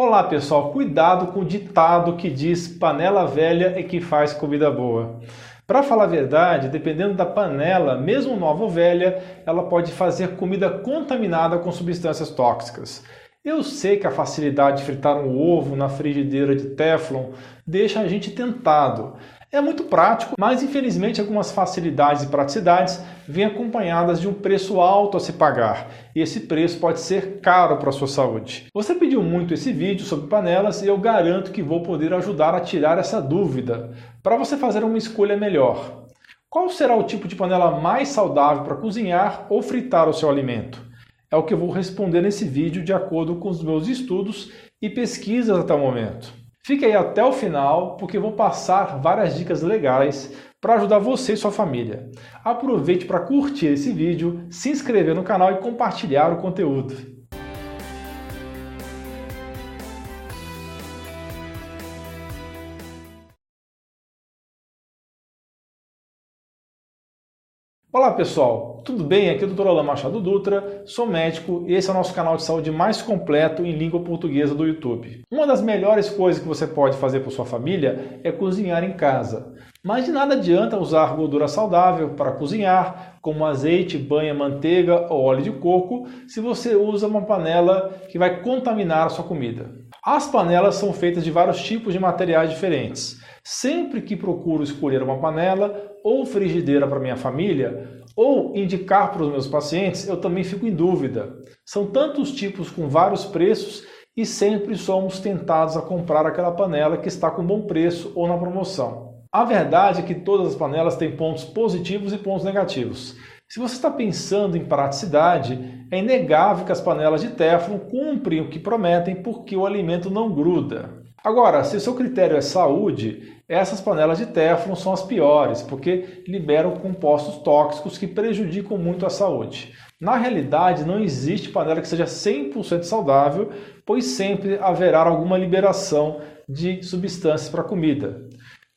Olá pessoal, cuidado com o ditado que diz panela velha é que faz comida boa. Para falar a verdade, dependendo da panela, mesmo nova ou velha, ela pode fazer comida contaminada com substâncias tóxicas. Eu sei que a facilidade de fritar um ovo na frigideira de Teflon deixa a gente tentado, é muito prático, mas infelizmente algumas facilidades e praticidades vêm acompanhadas de um preço alto a se pagar, e esse preço pode ser caro para a sua saúde. Você pediu muito esse vídeo sobre panelas e eu garanto que vou poder ajudar a tirar essa dúvida, para você fazer uma escolha melhor. Qual será o tipo de panela mais saudável para cozinhar ou fritar o seu alimento? É o que eu vou responder nesse vídeo de acordo com os meus estudos e pesquisas até o momento. Fique aí até o final, porque vou passar várias dicas legais para ajudar você e sua família. Aproveite para curtir esse vídeo, se inscrever no canal e compartilhar o conteúdo. Olá pessoal, tudo bem? Aqui é o Dr. Alain Machado Dutra, sou médico e esse é o nosso canal de saúde mais completo em língua portuguesa do YouTube. Uma das melhores coisas que você pode fazer por sua família é cozinhar em casa. Mas de nada adianta usar gordura saudável para cozinhar, como azeite, banha, manteiga ou óleo de coco, se você usa uma panela que vai contaminar a sua comida. As panelas são feitas de vários tipos de materiais diferentes. Sempre que procuro escolher uma panela ou frigideira para minha família, ou indicar para os meus pacientes, eu também fico em dúvida. São tantos tipos com vários preços e sempre somos tentados a comprar aquela panela que está com bom preço ou na promoção. A verdade é que todas as panelas têm pontos positivos e pontos negativos. Se você está pensando em praticidade, é inegável que as panelas de Teflon cumprem o que prometem porque o alimento não gruda. Agora, se o seu critério é saúde, essas panelas de Teflon são as piores, porque liberam compostos tóxicos que prejudicam muito a saúde. Na realidade, não existe panela que seja 100% saudável, pois sempre haverá alguma liberação de substâncias para a comida.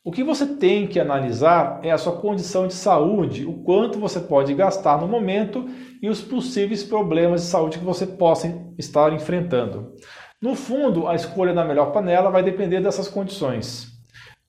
O que você tem que analisar é a sua condição de saúde, o quanto você pode gastar no momento e os possíveis problemas de saúde que você possa estar enfrentando. No fundo, a escolha da melhor panela vai depender dessas condições.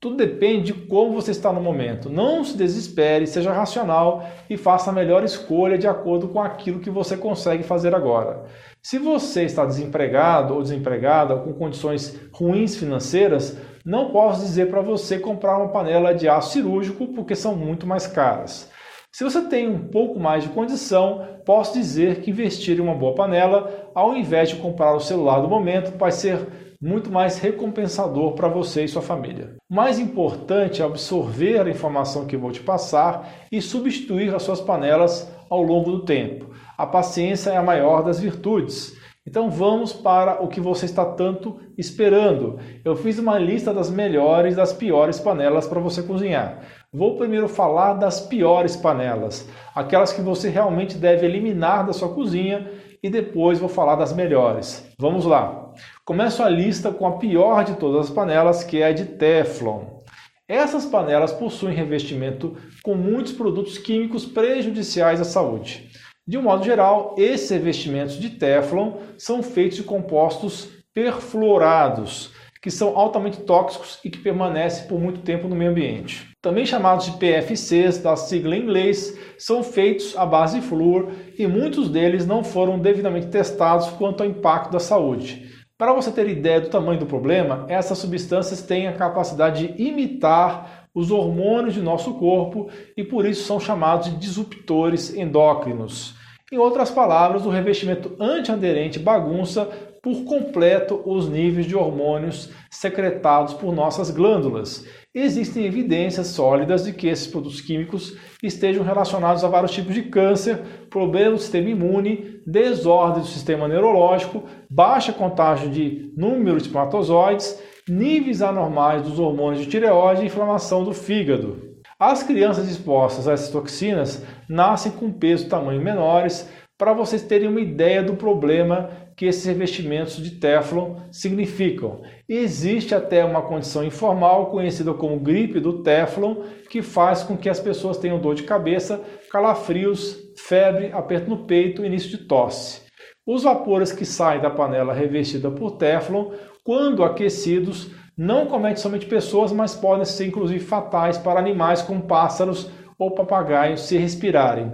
Tudo depende de como você está no momento. Não se desespere, seja racional e faça a melhor escolha de acordo com aquilo que você consegue fazer agora. Se você está desempregado ou desempregada ou com condições ruins financeiras, não posso dizer para você comprar uma panela de aço cirúrgico porque são muito mais caras. Se você tem um pouco mais de condição, posso dizer que investir em uma boa panela, ao invés de comprar o celular do momento, vai ser muito mais recompensador para você e sua família. O mais importante é absorver a informação que vou te passar e substituir as suas panelas ao longo do tempo. A paciência é a maior das virtudes. Então vamos para o que você está tanto esperando. Eu fiz uma lista das melhores e das piores panelas para você cozinhar. Vou primeiro falar das piores panelas, aquelas que você realmente deve eliminar da sua cozinha e depois vou falar das melhores. Vamos lá. Começo a lista com a pior de todas as panelas, que é a de Teflon. Essas panelas possuem revestimento com muitos produtos químicos prejudiciais à saúde. De um modo geral, esses revestimentos de Teflon são feitos de compostos perfluorados, que são altamente tóxicos e que permanecem por muito tempo no meio ambiente. Também chamados de PFCs, da sigla em inglês, são feitos à base de flúor e muitos deles não foram devidamente testados quanto ao impacto da saúde. Para você ter ideia do tamanho do problema, essas substâncias têm a capacidade de imitar os hormônios de nosso corpo e por isso são chamados de disruptores endócrinos. Em outras palavras, o revestimento antiaderente bagunça por completo os níveis de hormônios secretados por nossas glândulas. Existem evidências sólidas de que esses produtos químicos estejam relacionados a vários tipos de câncer, problemas do sistema imune, desordem do sistema neurológico, baixa contagem de número de espermatozoides, níveis anormais dos hormônios de tireoide e inflamação do fígado. As crianças expostas a essas toxinas nascem com peso e tamanho menores, para vocês terem uma ideia do problema que esses revestimentos de Teflon significam. Existe até uma condição informal conhecida como gripe do Teflon, que faz com que as pessoas tenham dor de cabeça, calafrios, febre, aperto no peito e início de tosse. Os vapores que saem da panela revestida por Teflon, quando aquecidos, não cometem somente pessoas, mas podem ser inclusive fatais para animais como pássaros ou papagaios se respirarem.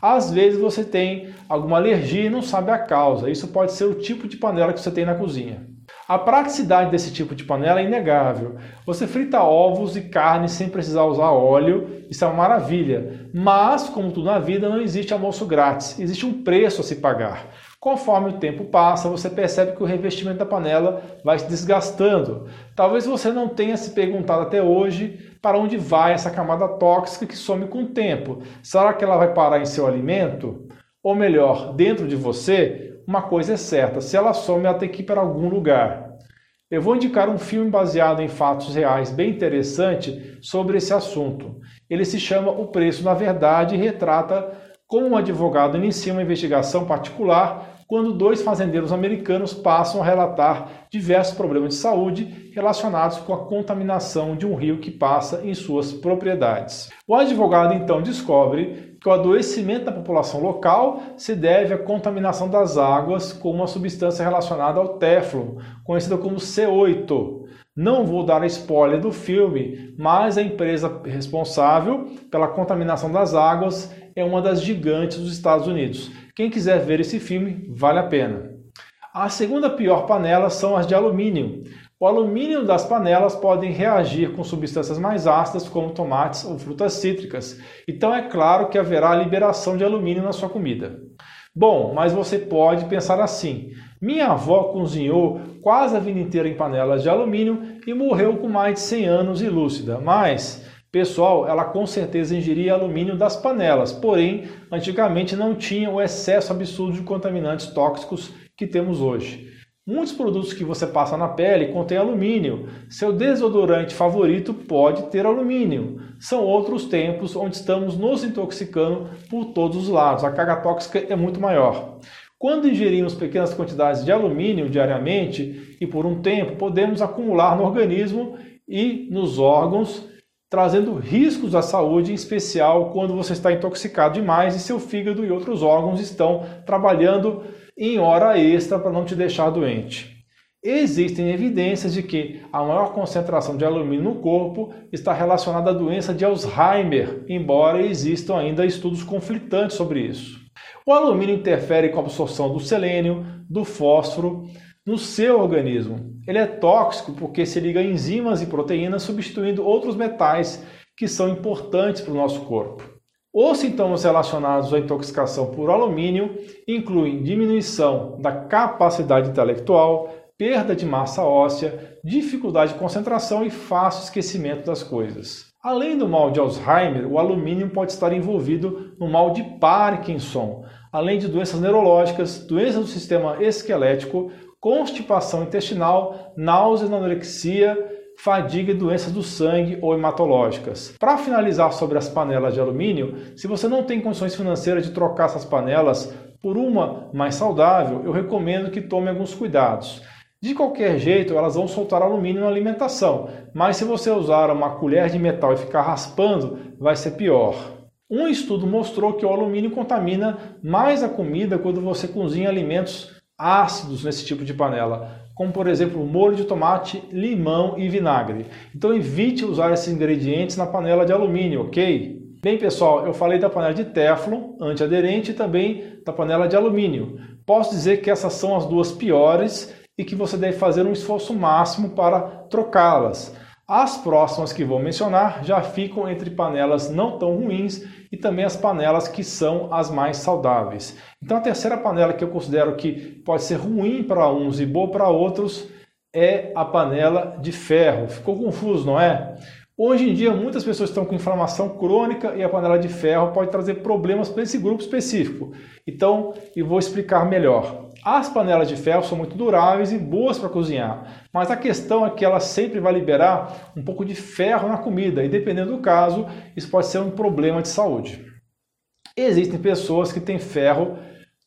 Às vezes você tem alguma alergia e não sabe a causa. Isso pode ser o tipo de panela que você tem na cozinha. A praticidade desse tipo de panela é inegável. Você frita ovos e carne sem precisar usar óleo, isso é uma maravilha. Mas, como tudo na vida, não existe almoço grátis, existe um preço a se pagar. Conforme o tempo passa, você percebe que o revestimento da panela vai se desgastando. Talvez você não tenha se perguntado até hoje para onde vai essa camada tóxica que some com o tempo. Será que ela vai parar em seu alimento? Ou melhor, dentro de você? Uma coisa é certa: se ela some, ela tem que ir para algum lugar. Eu vou indicar um filme baseado em fatos reais bem interessante sobre esse assunto. Ele se chama O Preço na Verdade e retrata como um advogado inicia uma investigação particular quando dois fazendeiros americanos passam a relatar diversos problemas de saúde relacionados com a contaminação de um rio que passa em suas propriedades. O advogado então descobre que o adoecimento da população local se deve à contaminação das águas com uma substância relacionada ao Teflon, conhecida como C8. Não vou dar spoiler do filme, mas a empresa responsável pela contaminação das águas é uma das gigantes dos Estados Unidos. Quem quiser ver esse filme, vale a pena. A segunda pior panela são as de alumínio. O alumínio das panelas podem reagir com substâncias mais ácidas, como tomates ou frutas cítricas. Então é claro que haverá liberação de alumínio na sua comida. Bom, mas você pode pensar assim: minha avó cozinhou quase a vida inteira em panelas de alumínio e morreu com mais de 100 anos e lúcida, mas Pessoal, ela com certeza ingeria alumínio das panelas, porém, antigamente não tinha o excesso absurdo de contaminantes tóxicos que temos hoje. Muitos produtos que você passa na pele contêm alumínio. Seu desodorante favorito pode ter alumínio. São outros tempos onde estamos nos intoxicando por todos os lados. A carga tóxica é muito maior. Quando ingerimos pequenas quantidades de alumínio diariamente e por um tempo, podemos acumular no organismo e nos órgãos trazendo riscos à saúde, em especial quando você está intoxicado demais e seu fígado e outros órgãos estão trabalhando em hora extra para não te deixar doente. Existem evidências de que a maior concentração de alumínio no corpo está relacionada à doença de Alzheimer, embora existam ainda estudos conflitantes sobre isso. O alumínio interfere com a absorção do selênio, do fósforo, no seu organismo. Ele é tóxico porque se liga a enzimas e proteínas substituindo outros metais que são importantes para o nosso corpo. Os sintomas relacionados à intoxicação por alumínio incluem diminuição da capacidade intelectual, perda de massa óssea, dificuldade de concentração e fácil esquecimento das coisas. Além do mal de Alzheimer, o alumínio pode estar envolvido no mal de Parkinson, além de doenças neurológicas, doenças do sistema esquelético, constipação intestinal, náuseas, anorexia, fadiga e doenças do sangue ou hematológicas. Para finalizar sobre as panelas de alumínio, se você não tem condições financeiras de trocar essas panelas por uma mais saudável, eu recomendo que tome alguns cuidados. De qualquer jeito, elas vão soltar alumínio na alimentação, mas se você usar uma colher de metal e ficar raspando, vai ser pior. Um estudo mostrou que o alumínio contamina mais a comida quando você cozinha alimentos ácidos nesse tipo de panela, como por exemplo molho de tomate, limão e vinagre. Então evite usar esses ingredientes na panela de alumínio, ok? Bem pessoal, eu falei da panela de Teflon, antiaderente, e também da panela de alumínio. Posso dizer que essas são as duas piores e que você deve fazer um esforço máximo para trocá-las. As próximas que vou mencionar já ficam entre panelas não tão ruins e também as panelas que são as mais saudáveis. Então a terceira panela que eu considero que pode ser ruim para uns e boa para outros é a panela de ferro. Ficou confuso, não é? Hoje em dia, muitas pessoas estão com inflamação crônica e a panela de ferro pode trazer problemas para esse grupo específico. Então, eu vou explicar melhor. As panelas de ferro são muito duráveis e boas para cozinhar, mas a questão é que ela sempre vai liberar um pouco de ferro na comida e, dependendo do caso, isso pode ser um problema de saúde. Existem pessoas que têm ferro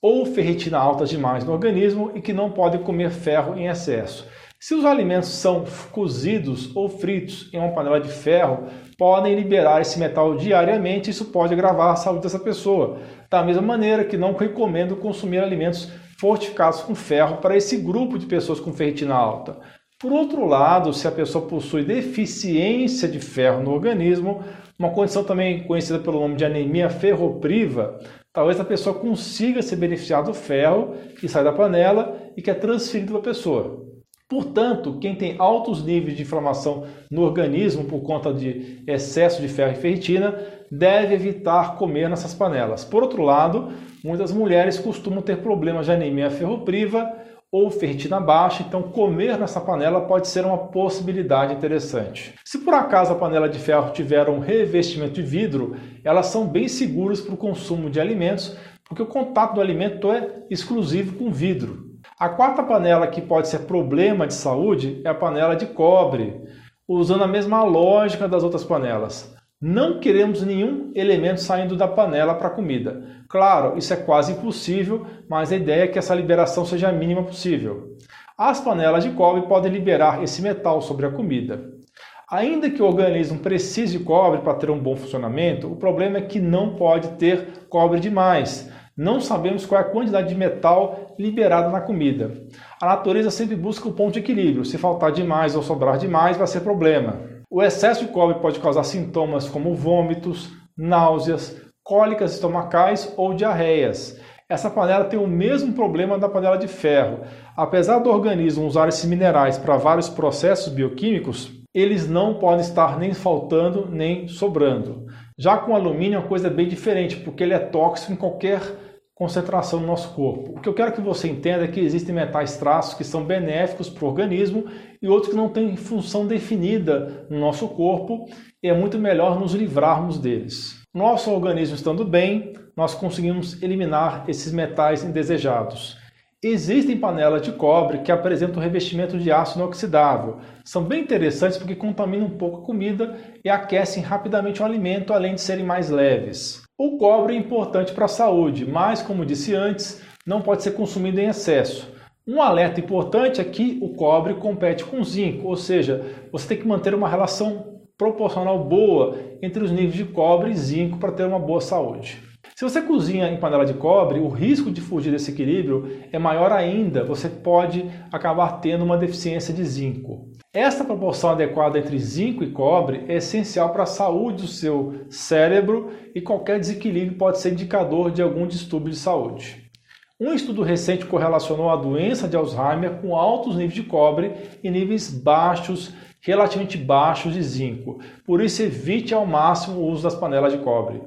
ou ferritina alta demais no organismo e que não podem comer ferro em excesso. Se os alimentos são cozidos ou fritos em uma panela de ferro, podem liberar esse metal diariamente e isso pode agravar a saúde dessa pessoa. Da mesma maneira que não recomendo consumir alimentos fortificados com ferro para esse grupo de pessoas com ferritina alta. Por outro lado, se a pessoa possui deficiência de ferro no organismo, uma condição também conhecida pelo nome de anemia ferropriva, talvez a pessoa consiga se beneficiar do ferro que sai da panela e que é transferido para a pessoa. Portanto, quem tem altos níveis de inflamação no organismo por conta de excesso de ferro e ferritina deve evitar comer nessas panelas. Por outro lado, muitas mulheres costumam ter problemas de anemia ferropriva ou ferritina baixa, então comer nessa panela pode ser uma possibilidade interessante. Se por acaso a panela de ferro tiver um revestimento de vidro, elas são bem seguras para o consumo de alimentos, porque o contato do alimento é exclusivo com vidro. A quarta panela que pode ser problema de saúde é a panela de cobre, usando a mesma lógica das outras panelas. Não queremos nenhum elemento saindo da panela para a comida. Claro, isso é quase impossível, mas a ideia é que essa liberação seja a mínima possível. As panelas de cobre podem liberar esse metal sobre a comida. Ainda que o organismo precise de cobre para ter um bom funcionamento, o problema é que não pode ter cobre demais. Não sabemos qual é a quantidade de metal liberada na comida. A natureza sempre busca o ponto de equilíbrio. Se faltar demais ou sobrar demais, vai ser problema. O excesso de cobre pode causar sintomas como vômitos, náuseas, cólicas estomacais ou diarreias. Essa panela tem o mesmo problema da panela de ferro. Apesar do organismo usar esses minerais para vários processos bioquímicos, eles não podem estar nem faltando nem sobrando. Já com alumínio, a coisa é bem diferente, porque ele é tóxico em qualquer concentração no nosso corpo. O que eu quero que você entenda é que existem metais traços que são benéficos para o organismo e outros que não têm função definida no nosso corpo e é muito melhor nos livrarmos deles. Nosso organismo estando bem, nós conseguimos eliminar esses metais indesejados. Existem panelas de cobre que apresentam revestimento de aço inoxidável. São bem interessantes porque contaminam um pouco a comida e aquecem rapidamente o alimento, além de serem mais leves. O cobre é importante para a saúde, mas, como disse antes, não pode ser consumido em excesso. Um alerta importante é que o cobre compete com o zinco, ou seja, você tem que manter uma relação proporcional boa entre os níveis de cobre e zinco para ter uma boa saúde. Se você cozinha em panela de cobre, o risco de fugir desse equilíbrio é maior ainda, você pode acabar tendo uma deficiência de zinco. Esta proporção adequada entre zinco e cobre é essencial para a saúde do seu cérebro e qualquer desequilíbrio pode ser indicador de algum distúrbio de saúde. Um estudo recente correlacionou a doença de Alzheimer com altos níveis de cobre e níveis baixos, relativamente baixos de zinco. Por isso, evite ao máximo o uso das panelas de cobre.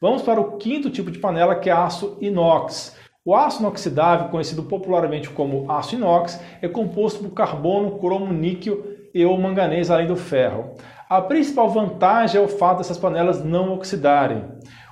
Vamos para o quinto tipo de panela, que é aço inox. O aço inoxidável, conhecido popularmente como aço inox, é composto por carbono, cromo, níquel e ou manganês, além do ferro. A principal vantagem é o fato dessas panelas não oxidarem.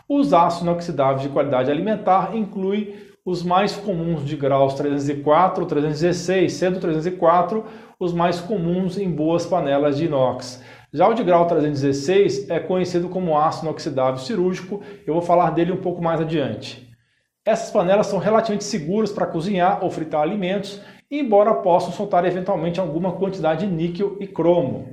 Os aços inoxidáveis de qualidade alimentar incluem os mais comuns de graus 304 ou 316, sendo 304 os mais comuns em boas panelas de inox. Já o de grau 316 é conhecido como aço inoxidável cirúrgico, eu vou falar dele um pouco mais adiante. Essas panelas são relativamente seguras para cozinhar ou fritar alimentos, embora possam soltar eventualmente alguma quantidade de níquel e cromo.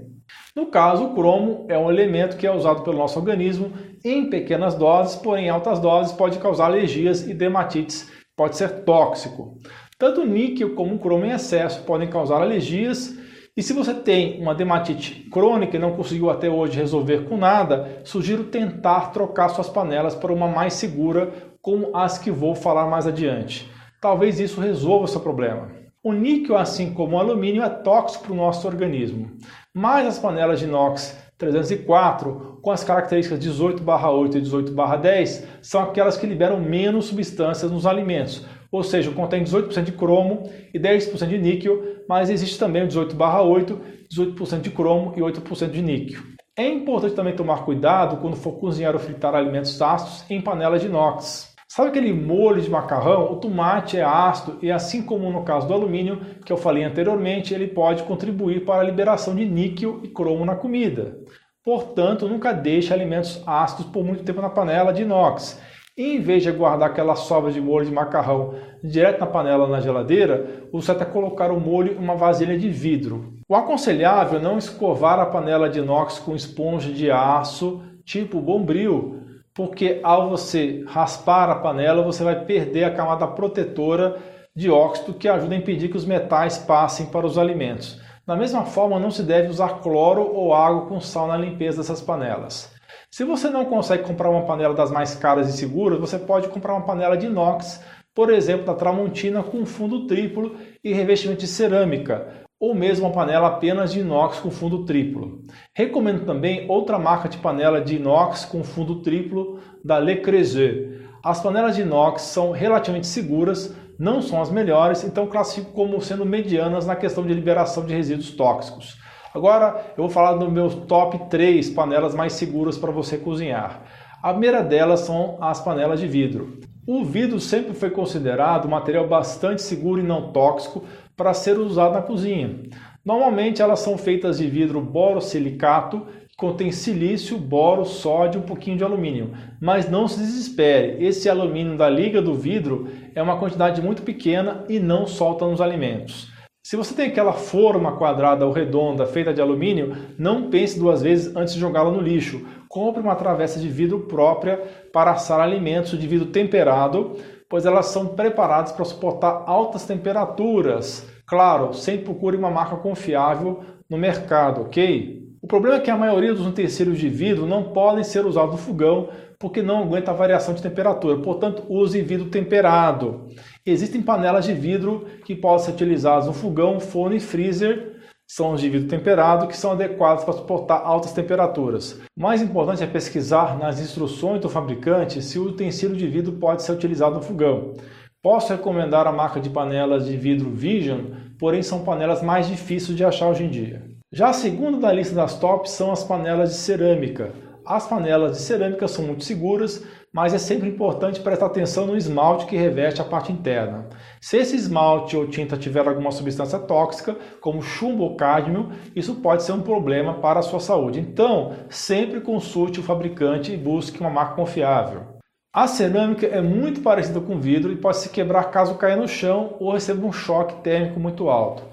No caso, o cromo é um elemento que é usado pelo nosso organismo em pequenas doses, porém em altas doses pode causar alergias e dermatites, pode ser tóxico. Tanto níquel como cromo em excesso podem causar alergias e se você tem uma dermatite crônica e não conseguiu até hoje resolver com nada, sugiro tentar trocar suas panelas para uma mais segura, como as que vou falar mais adiante. Talvez isso resolva o seu problema. O níquel, assim como o alumínio, é tóxico para o nosso organismo, mas as panelas de inox 304, com as características 18/8 e 18/10, são aquelas que liberam menos substâncias nos alimentos, ou seja, contém 18% de cromo e 10% de níquel, mas existe também o 18/8, 18% de cromo e 8% de níquel. É importante também tomar cuidado quando for cozinhar ou fritar alimentos ácidos em panela de inox. Sabe aquele molho de macarrão? O tomate é ácido e, assim como no caso do alumínio, que eu falei anteriormente, ele pode contribuir para a liberação de níquel e cromo na comida. Portanto, nunca deixe alimentos ácidos por muito tempo na panela de inox. Em vez de guardar aquela sobra de molho de macarrão direto na panela na geladeira, você até colocar o molho em uma vasilha de vidro. O aconselhável é não escovar a panela de inox com esponja de aço tipo bombril, porque ao você raspar a panela você vai perder a camada protetora dióxido que ajuda a impedir que os metais passem para os alimentos. Da mesma forma, não se deve usar cloro ou água com sal na limpeza dessas panelas. Se você não consegue comprar uma panela das mais caras e seguras, você pode comprar uma panela de inox, por exemplo, da Tramontina com fundo triplo e revestimento de cerâmica, ou mesmo uma panela apenas de inox com fundo triplo. Recomendo também outra marca de panela de inox com fundo triplo da Le Creuset. As panelas de inox são relativamente seguras, não são as melhores, então classifico como sendo medianas na questão de liberação de resíduos tóxicos. Agora eu vou falar do meu top 3 panelas mais seguras para você cozinhar. A primeira delas são as panelas de vidro. O vidro sempre foi considerado um material bastante seguro e não tóxico para ser usado na cozinha. Normalmente elas são feitas de vidro borosilicato contém silício, boro, sódio e um pouquinho de alumínio. Mas não se desespere, esse alumínio da liga do vidro é uma quantidade muito pequena e não solta nos alimentos. Se você tem aquela forma quadrada ou redonda feita de alumínio, não pense duas vezes antes de jogá-la no lixo. Compre uma travessa de vidro própria para assar alimentos de vidro temperado, pois elas são preparadas para suportar altas temperaturas. Claro, sempre procure uma marca confiável no mercado, ok? O problema é que a maioria dos utensílios de vidro não podem ser usados no fogão porque não aguenta a variação de temperatura, portanto, use vidro temperado. Existem panelas de vidro que podem ser utilizadas no fogão, forno e freezer, são os de vidro temperado, que são adequados para suportar altas temperaturas. Mais importante é pesquisar nas instruções do fabricante se o utensílio de vidro pode ser utilizado no fogão. Posso recomendar a marca de panelas de vidro Vision, porém são panelas mais difíceis de achar hoje em dia. Já a segunda da lista das tops são as panelas de cerâmica. As panelas de cerâmica são muito seguras, mas é sempre importante prestar atenção no esmalte que reveste a parte interna. Se esse esmalte ou tinta tiver alguma substância tóxica, como chumbo ou cádmio, isso pode ser um problema para a sua saúde. Então, sempre consulte o fabricante e busque uma marca confiável. A cerâmica é muito parecida com vidro e pode se quebrar caso caia no chão ou receba um choque térmico muito alto.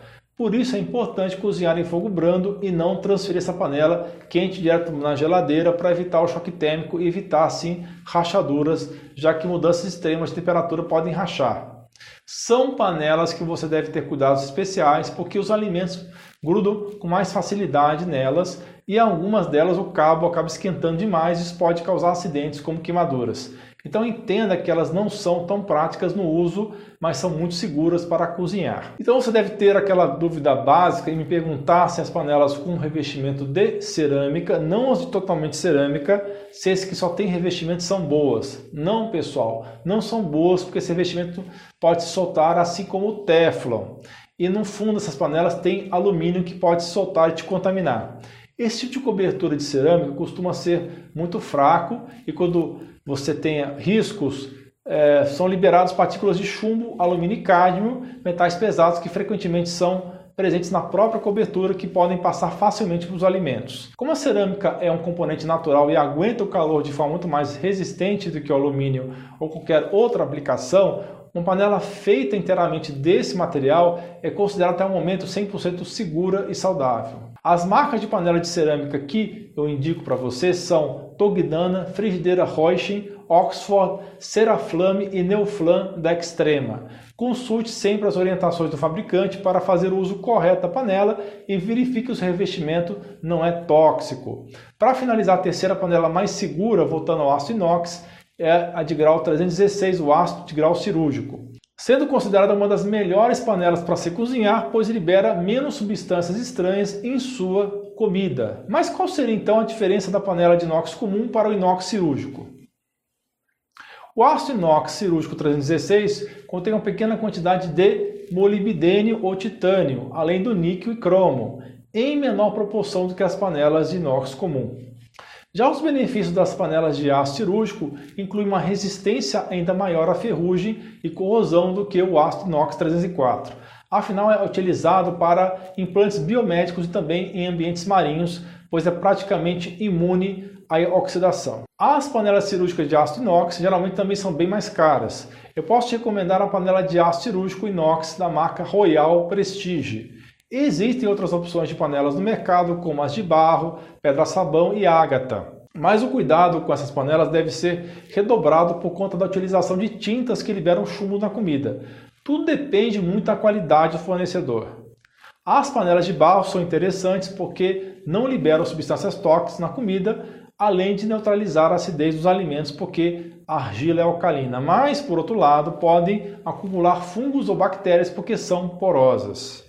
Por isso é importante cozinhar em fogo brando e não transferir essa panela quente direto na geladeira para evitar o choque térmico e evitar assim rachaduras, já que mudanças extremas de temperatura podem rachar. São panelas que você deve ter cuidados especiais porque os alimentos grudam com mais facilidade nelas e algumas delas o cabo acaba esquentando demais e isso pode causar acidentes como queimaduras. Então entenda que elas não são tão práticas no uso, mas são muito seguras para cozinhar. Então você deve ter aquela dúvida básica e me perguntar se as panelas com revestimento de cerâmica, não as de totalmente cerâmica, se esses que só tem revestimento são boas. Não, pessoal, não são boas porque esse revestimento pode se soltar assim como o Teflon. E no fundo dessas panelas tem alumínio que pode se soltar e te contaminar. Esse tipo de cobertura de cerâmica costuma ser muito fraco e quando você tenha riscos, é, são liberados partículas de chumbo, alumínio e cádmio, metais pesados que frequentemente são presentes na própria cobertura que podem passar facilmente para os alimentos. Como a cerâmica é um componente natural e aguenta o calor de forma muito mais resistente do que o alumínio ou qualquer outra aplicação, uma panela feita inteiramente desse material é considerada até o momento 100% segura e saudável. As marcas de panela de cerâmica que eu indico para você são Togdana, Frigideira Reuschen, Oxford, Seraflame e Neoflam da Extrema. Consulte sempre as orientações do fabricante para fazer o uso correto da panela e verifique que o revestimento não é tóxico. Para finalizar, a terceira panela mais segura, voltando ao aço inox, é a de grau 316, o aço de grau cirúrgico sendo considerada uma das melhores panelas para se cozinhar, pois libera menos substâncias estranhas em sua comida. Mas qual seria então a diferença da panela de inox comum para o inox cirúrgico? O aço inox cirúrgico 316 contém uma pequena quantidade de molibdênio ou titânio, além do níquel e cromo, em menor proporção do que as panelas de inox comum. Já os benefícios das panelas de aço cirúrgico incluem uma resistência ainda maior à ferrugem e corrosão do que o aço inox 304. Afinal, é utilizado para implantes biomédicos e também em ambientes marinhos, pois é praticamente imune à oxidação. As panelas cirúrgicas de aço inox geralmente também são bem mais caras. Eu posso te recomendar a panela de aço cirúrgico inox da marca Royal Prestige. Existem outras opções de panelas no mercado, como as de barro, pedra-sabão e ágata. Mas o cuidado com essas panelas deve ser redobrado por conta da utilização de tintas que liberam chumbo na comida. Tudo depende muito da qualidade do fornecedor. As panelas de barro são interessantes porque não liberam substâncias tóxicas na comida, além de neutralizar a acidez dos alimentos, porque a argila é alcalina. Mas, por outro lado, podem acumular fungos ou bactérias porque são porosas.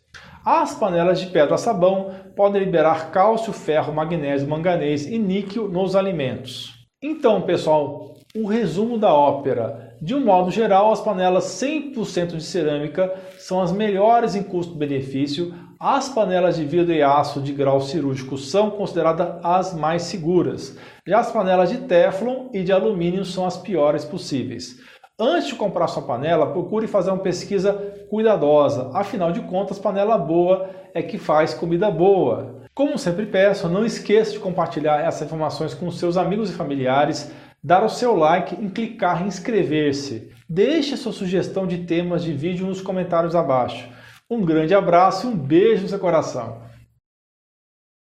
As panelas de pedra-sabão podem liberar cálcio, ferro, magnésio, manganês e níquel nos alimentos. Então, pessoal, o resumo da ópera. De um modo geral, as panelas 100% de cerâmica são as melhores em custo-benefício. As panelas de vidro e aço de grau cirúrgico são consideradas as mais seguras. Já as panelas de teflon e de alumínio são as piores possíveis. Antes de comprar sua panela, procure fazer uma pesquisa cuidadosa. Afinal de contas, panela boa é que faz comida boa. Como sempre peço, não esqueça de compartilhar essas informações com seus amigos e familiares, dar o seu like e clicar em inscrever-se. Deixe sua sugestão de temas de vídeo nos comentários abaixo. Um grande abraço e um beijo no seu coração.